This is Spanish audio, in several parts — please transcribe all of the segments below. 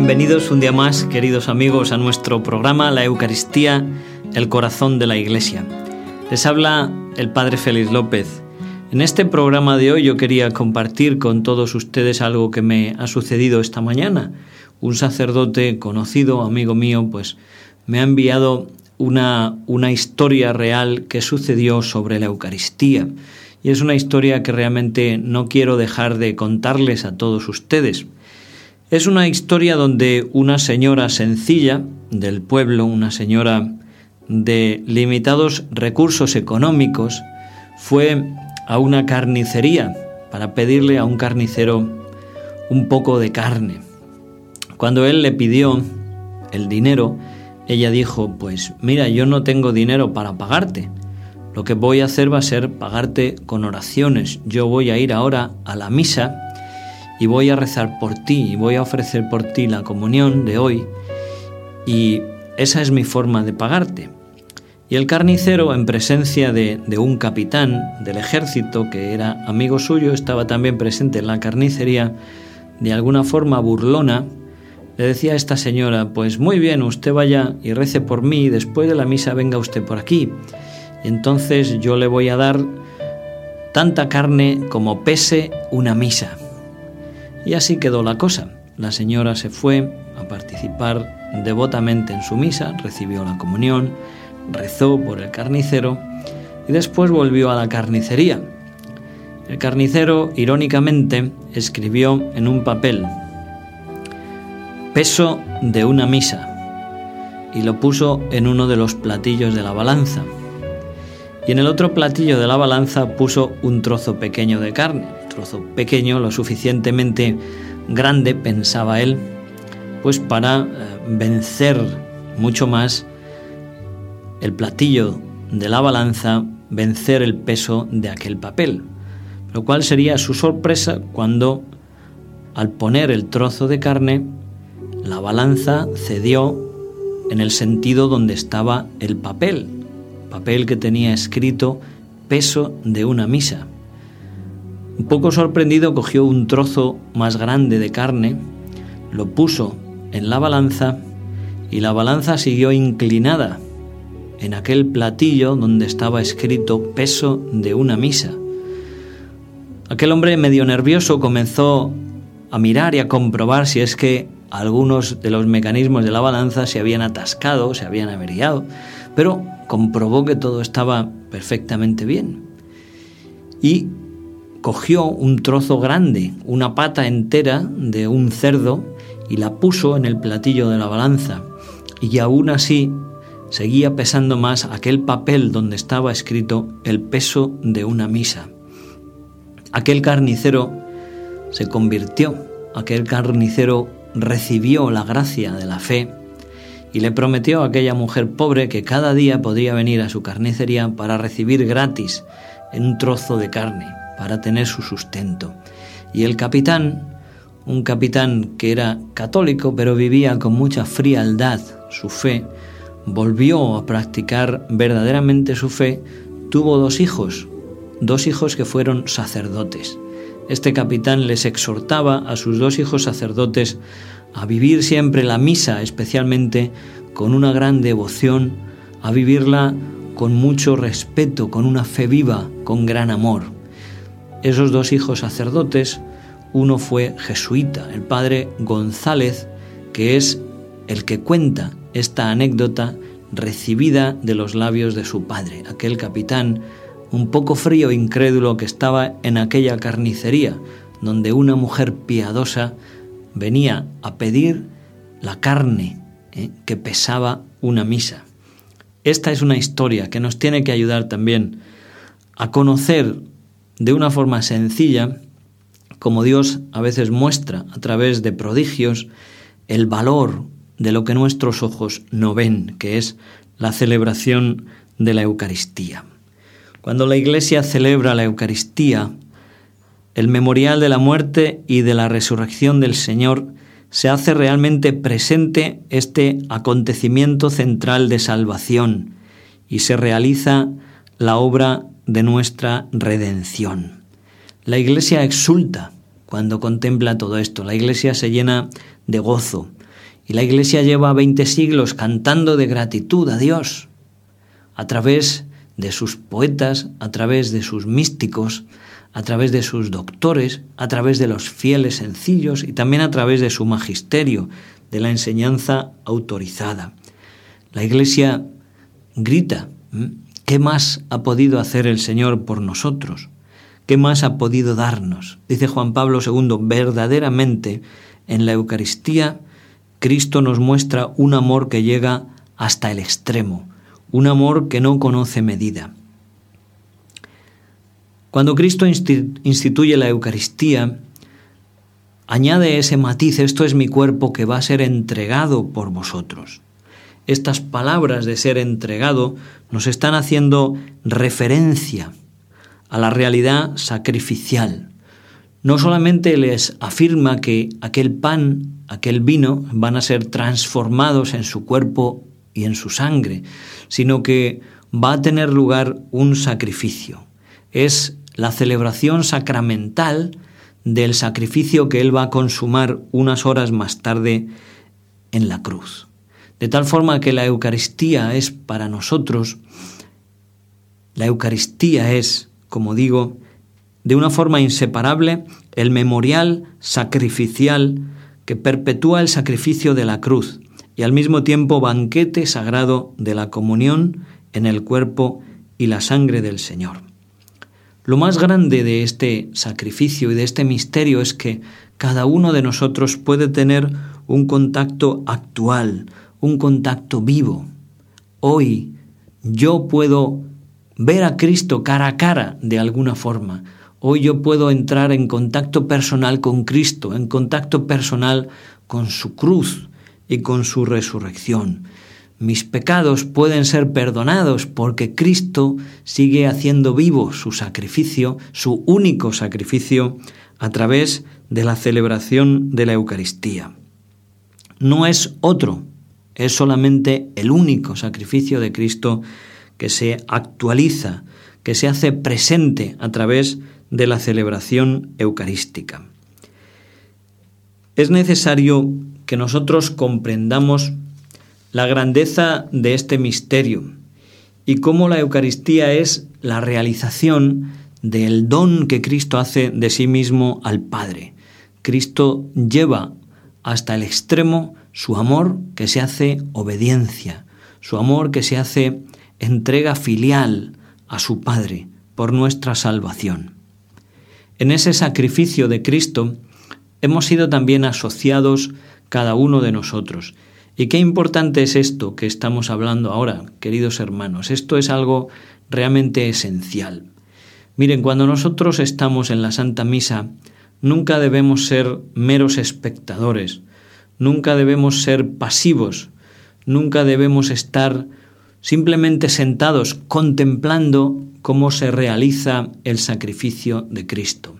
Bienvenidos un día más, queridos amigos, a nuestro programa La Eucaristía, el corazón de la Iglesia. Les habla el Padre Félix López. En este programa de hoy yo quería compartir con todos ustedes algo que me ha sucedido esta mañana. Un sacerdote conocido, amigo mío, pues me ha enviado una, una historia real que sucedió sobre la Eucaristía. Y es una historia que realmente no quiero dejar de contarles a todos ustedes. Es una historia donde una señora sencilla del pueblo, una señora de limitados recursos económicos, fue a una carnicería para pedirle a un carnicero un poco de carne. Cuando él le pidió el dinero, ella dijo, pues mira, yo no tengo dinero para pagarte. Lo que voy a hacer va a ser pagarte con oraciones. Yo voy a ir ahora a la misa y voy a rezar por ti y voy a ofrecer por ti la comunión de hoy y esa es mi forma de pagarte. Y el carnicero, en presencia de, un capitán del ejército que era amigo suyo, estaba también presente en la carnicería, de alguna forma burlona, le decía a esta señora, pues muy bien, usted vaya y rece por mí, y después de la misa venga usted por aquí. Y entonces yo le voy a dar tanta carne como pese una misa. Y así quedó la cosa. La señora se fue a participar devotamente en su misa, recibió la comunión, rezó por el carnicero y después volvió a la carnicería. El carnicero, irónicamente, escribió en un papel peso de una misa y lo puso en uno de los platillos de la balanza. Y en el otro platillo de la balanza puso un trozo pequeño de carne, un trozo pequeño, lo suficientemente grande, pensaba él, pues para eh, vencer mucho más el platillo de la balanza, vencer el peso de aquel papel. Lo cual sería su sorpresa cuando, al poner el trozo de carne, la balanza cedió en el sentido donde estaba el papel, papel que tenía escrito peso de una misa. Un poco sorprendido cogió un trozo más grande de carne, lo puso en la balanza y la balanza siguió inclinada en aquel platillo donde estaba escrito peso de una misa. Aquel hombre medio nervioso comenzó a mirar y a comprobar si es que algunos de los mecanismos de la balanza se habían atascado, se habían averiado, pero comprobó que todo estaba perfectamente bien. Y cogió un trozo grande, una pata entera de un cerdo, y la puso en el platillo de la balanza. Y aún así seguía pesando más aquel papel donde estaba escrito el peso de una misa. Aquel carnicero se convirtió, aquel carnicero recibió la gracia de la fe y le prometió a aquella mujer pobre que cada día podría venir a su carnicería para recibir gratis un trozo de carne, para tener su sustento. Y el capitán, un capitán que era católico pero vivía con mucha frialdad su fe, volvió a practicar verdaderamente su fe, tuvo dos hijos, dos hijos que fueron sacerdotes. Este capitán les exhortaba a sus dos hijos sacerdotes a vivir siempre la misa, especialmente con una gran devoción, a vivirla con mucho respeto, con una fe viva, con gran amor. Esos dos hijos sacerdotes, uno fue jesuita, el padre González, que es el que cuenta esta anécdota recibida de los labios de su padre, aquel capitán un poco frío e incrédulo que estaba en aquella carnicería, donde una mujer piadosa venía a pedir la carne ¿eh? que pesaba una misa. Esta es una historia que nos tiene que ayudar también a conocer de una forma sencilla como Dios a veces muestra a través de prodigios el valor de lo que nuestros ojos no ven, que es la celebración de la Eucaristía. Cuando la Iglesia celebra la Eucaristía, el memorial de la muerte y de la resurrección del Señor, se hace realmente presente este acontecimiento central de salvación y se realiza la obra de nuestra redención. La Iglesia exulta cuando contempla todo esto, la Iglesia se llena de gozo, Y la Iglesia lleva 20 siglos cantando de gratitud a Dios a través de sus poetas, a través de sus místicos, a través de sus doctores, a través de los fieles sencillos y también a través de su magisterio, de la enseñanza autorizada. La Iglesia grita, ¿qué más ha podido hacer el Señor por nosotros? ¿Qué más ha podido darnos? Dice Juan Pablo II, verdaderamente en la Eucaristía Cristo nos muestra un amor que llega hasta el extremo, un amor que no conoce medida. Cuando Cristo instituye la Eucaristía, añade ese matiz, esto es mi cuerpo que va a ser entregado por vosotros. Estas palabras de ser entregado nos están haciendo referencia a la realidad sacrificial. No solamente les afirma que aquel pan, aquel vino van a ser transformados en su cuerpo y en su sangre, sino que va a tener lugar un sacrificio. Es la celebración sacramental del sacrificio que Él va a consumar unas horas más tarde en la cruz. De tal forma que la Eucaristía es para nosotros, la Eucaristía es, como digo, de una forma inseparable el memorial sacrificial que perpetúa el sacrificio de la cruz y al mismo tiempo banquete sagrado de la comunión en el cuerpo y la sangre del Señor. Lo más grande de este sacrificio y de este misterio es que cada uno de nosotros puede tener un contacto actual, un contacto vivo. Hoy yo puedo ver a Cristo cara a cara de alguna forma. Hoy yo puedo entrar en contacto personal con Cristo, en contacto personal con su cruz, y con su resurrección. Mis pecados pueden ser perdonados porque Cristo sigue haciendo vivo su sacrificio, su único sacrificio, a través de la celebración de la Eucaristía. No es otro, es solamente el único sacrificio de Cristo que se actualiza, que se hace presente a través de la celebración eucarística. Es necesario que nosotros comprendamos la grandeza de este misterio y cómo la Eucaristía es la realización del don que Cristo hace de sí mismo al Padre. Cristo lleva hasta el extremo su amor que se hace obediencia, su amor que se hace entrega filial a su Padre por nuestra salvación. En ese sacrificio de Cristo hemos sido también asociados cada uno de nosotros. Y qué importante es esto que estamos hablando ahora, queridos hermanos. Esto es algo realmente esencial. Miren, cuando nosotros estamos en la Santa Misa, nunca debemos ser meros espectadores, nunca debemos ser pasivos, nunca debemos estar simplemente sentados contemplando cómo se realiza el sacrificio de Cristo.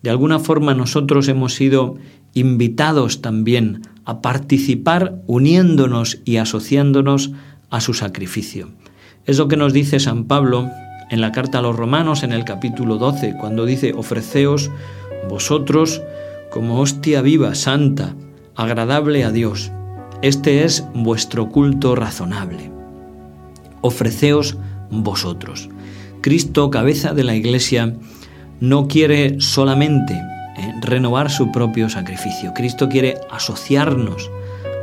De alguna forma nosotros hemos sido invitados también a participar uniéndonos y asociándonos a su sacrificio. Es lo que nos dice San Pablo en la carta a los romanos en el capítulo 12, cuando dice, ofreceos vosotros como hostia viva, santa, agradable a Dios. Este es vuestro culto razonable. Ofreceos vosotros. Cristo, cabeza de la Iglesia, no quiere solamente eh, renovar su propio sacrificio. Cristo quiere asociarnos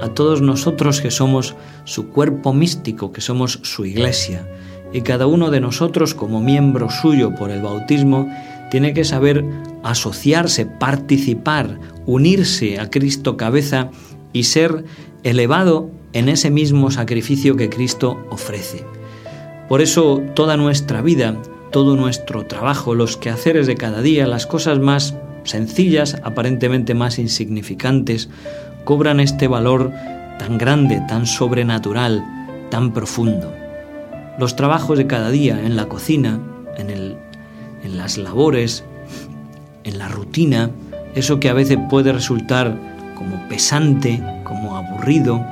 a todos nosotros que somos su cuerpo místico, que somos su iglesia. Y cada uno de nosotros como miembro suyo por el bautismo tiene que saber asociarse, participar, unirse a Cristo cabeza y ser elevado en ese mismo sacrificio que Cristo ofrece. Por eso toda nuestra vida, todo nuestro trabajo, los quehaceres de cada día, las cosas más sencillas, aparentemente más insignificantes, cobran este valor tan grande, tan sobrenatural, tan profundo. Los trabajos de cada día en la cocina, en, el, en las labores, en la rutina, eso que a veces puede resultar como pesante, como aburrido,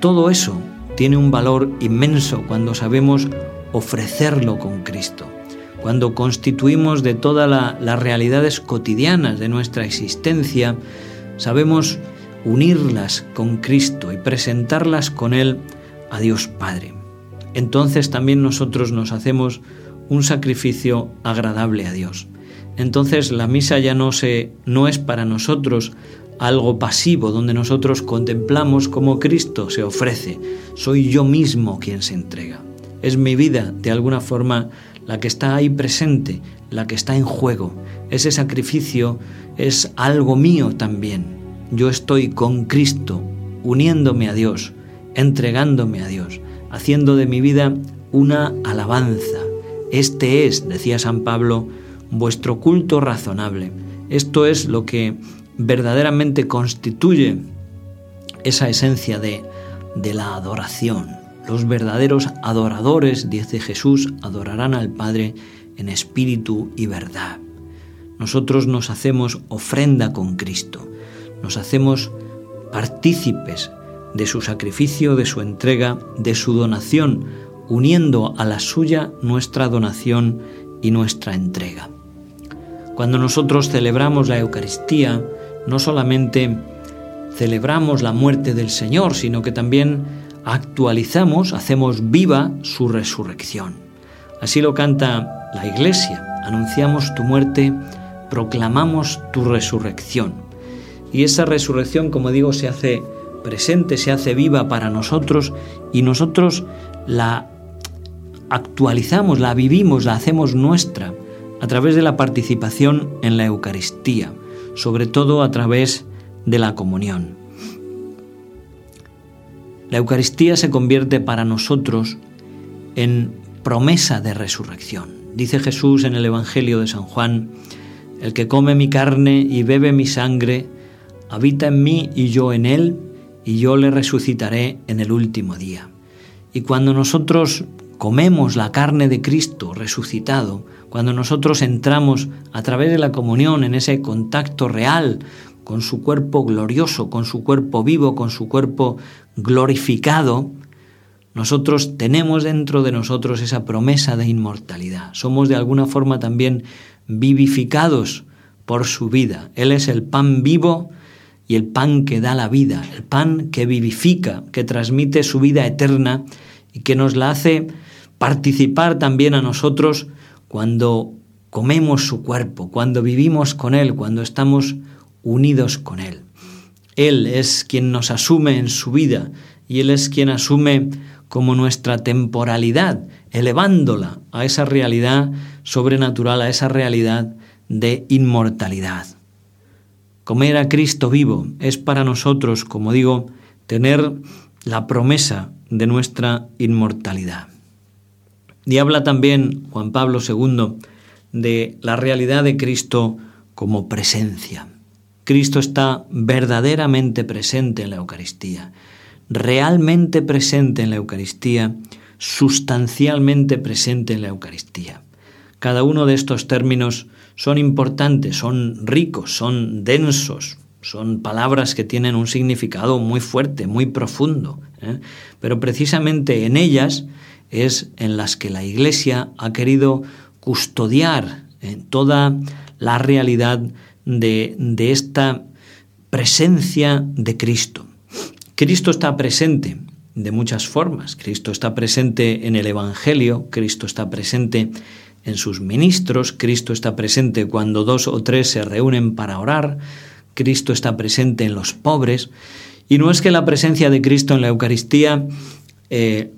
todo eso tiene un valor inmenso cuando sabemos ofrecerlo con Cristo cuando constituimos de todas las realidades cotidianas de nuestra existencia, sabemos unirlas con Cristo y presentarlas con Él a Dios Padre. Entonces también nosotros nos hacemos un sacrificio agradable a Dios. Entonces la misa ya no se no es para nosotros algo pasivo donde nosotros contemplamos cómo Cristo se ofrece. Soy yo mismo quien se entrega. Es mi vida de alguna forma la que está ahí presente, la que está en juego. Ese sacrificio es algo mío también. Yo estoy con Cristo, uniéndome a Dios, entregándome a Dios, haciendo de mi vida una alabanza. Este es, decía San Pablo, vuestro culto razonable. Esto es lo que verdaderamente constituye esa esencia de, de la adoración. Los verdaderos adoradores, dice Jesús, adorarán al Padre en espíritu y verdad. Nosotros nos hacemos ofrenda con Cristo, nos hacemos partícipes de su sacrificio, de su entrega, de su donación, uniendo a la suya nuestra donación y nuestra entrega. Cuando nosotros celebramos la Eucaristía, no solamente celebramos la muerte del Señor, sino que también actualizamos, hacemos viva su resurrección. Así lo canta la Iglesia. Anunciamos tu muerte, proclamamos tu resurrección. Y esa resurrección, como digo, se hace presente, se hace viva para nosotros y nosotros la actualizamos, la vivimos, la hacemos nuestra a través de la participación en la Eucaristía, sobre todo a través de la comunión. La Eucaristía se convierte para nosotros en promesa de resurrección. Dice Jesús en el Evangelio de San Juan, el que come mi carne y bebe mi sangre, habita en mí y yo en él, y yo le resucitaré en el último día. Y cuando nosotros comemos la carne de Cristo resucitado, cuando nosotros entramos a través de la comunión en ese contacto real con su cuerpo glorioso, con su cuerpo vivo, con su cuerpo glorificado, nosotros tenemos dentro de nosotros esa promesa de inmortalidad. Somos de alguna forma también vivificados por su vida. Él es el pan vivo y el pan que da la vida, el pan que vivifica, que transmite su vida eterna y que nos la hace participar también a nosotros cuando comemos su cuerpo, cuando vivimos con Él, cuando estamos unidos con Él. Él es quien nos asume en su vida y Él es quien asume como nuestra temporalidad, elevándola a esa realidad sobrenatural, a esa realidad de inmortalidad. Comer a Cristo vivo es para nosotros, como digo, tener la promesa de nuestra inmortalidad. Y habla también Juan Pablo II de la realidad de Cristo como presencia. Cristo está verdaderamente presente en la Eucaristía, realmente presente en la Eucaristía, sustancialmente presente en la Eucaristía. Cada uno de estos términos son importantes, son ricos, son densos, son palabras que tienen un significado muy fuerte, muy profundo. ¿eh? Pero precisamente en ellas es en las que la Iglesia ha querido custodiar ¿eh? toda la realidad de, de esta presencia de Cristo. Cristo está presente de muchas formas. Cristo está presente en el Evangelio, Cristo está presente en sus ministros, Cristo está presente cuando dos o tres se reúnen para orar, Cristo está presente en los pobres, y no es que la presencia de Cristo en la Eucaristía eh,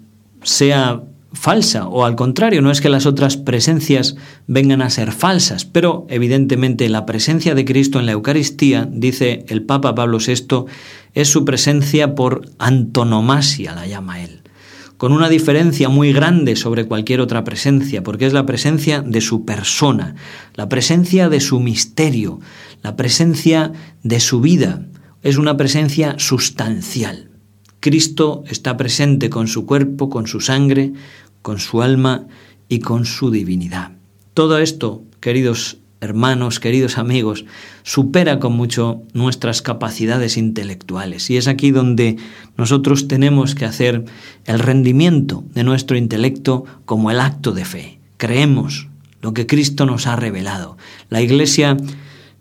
sea falsa, o al contrario, no es que las otras presencias vengan a ser falsas, pero evidentemente la presencia de Cristo en la Eucaristía, dice el Papa Pablo VI, es su presencia por antonomasia, la llama él con una diferencia muy grande sobre cualquier otra presencia, porque es la presencia de su persona, la presencia de su misterio, la presencia de su vida. Es una presencia sustancial. Cristo está presente con su cuerpo, con su sangre, con su alma y con su divinidad. Todo esto, queridos hermanos, queridos amigos, supera con mucho nuestras capacidades intelectuales. Y es aquí donde nosotros tenemos que hacer el rendimiento de nuestro intelecto como el acto de fe. Creemos lo que Cristo nos ha revelado. La Iglesia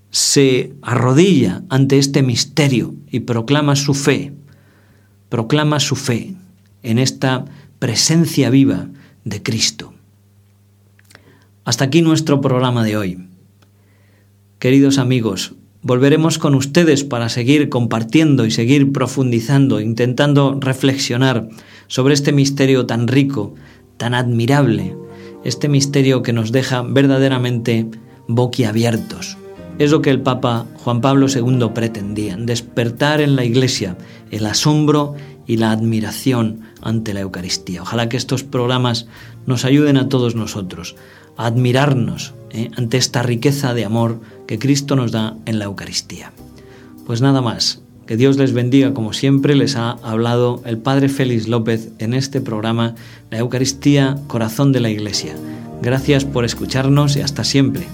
se arrodilla ante este misterio y proclama su fe, proclama su fe en esta presencia viva de Cristo. Hasta aquí nuestro programa de hoy. Queridos amigos, volveremos con ustedes para seguir compartiendo y seguir profundizando, intentando reflexionar sobre este misterio tan rico, tan admirable, este misterio que nos deja verdaderamente boquiabiertos. Es lo que el Papa Juan Pablo II pretendía, despertar en la Iglesia el asombro y la admiración ante la Eucaristía. Ojalá que estos programas nos ayuden a todos nosotros a admirarnos eh, ante esta riqueza de amor que Cristo nos da en la Eucaristía. Pues nada más, que Dios les bendiga como siempre les ha hablado el Padre Félix López en este programa La Eucaristía, Corazón de la Iglesia. Gracias por escucharnos y hasta siempre.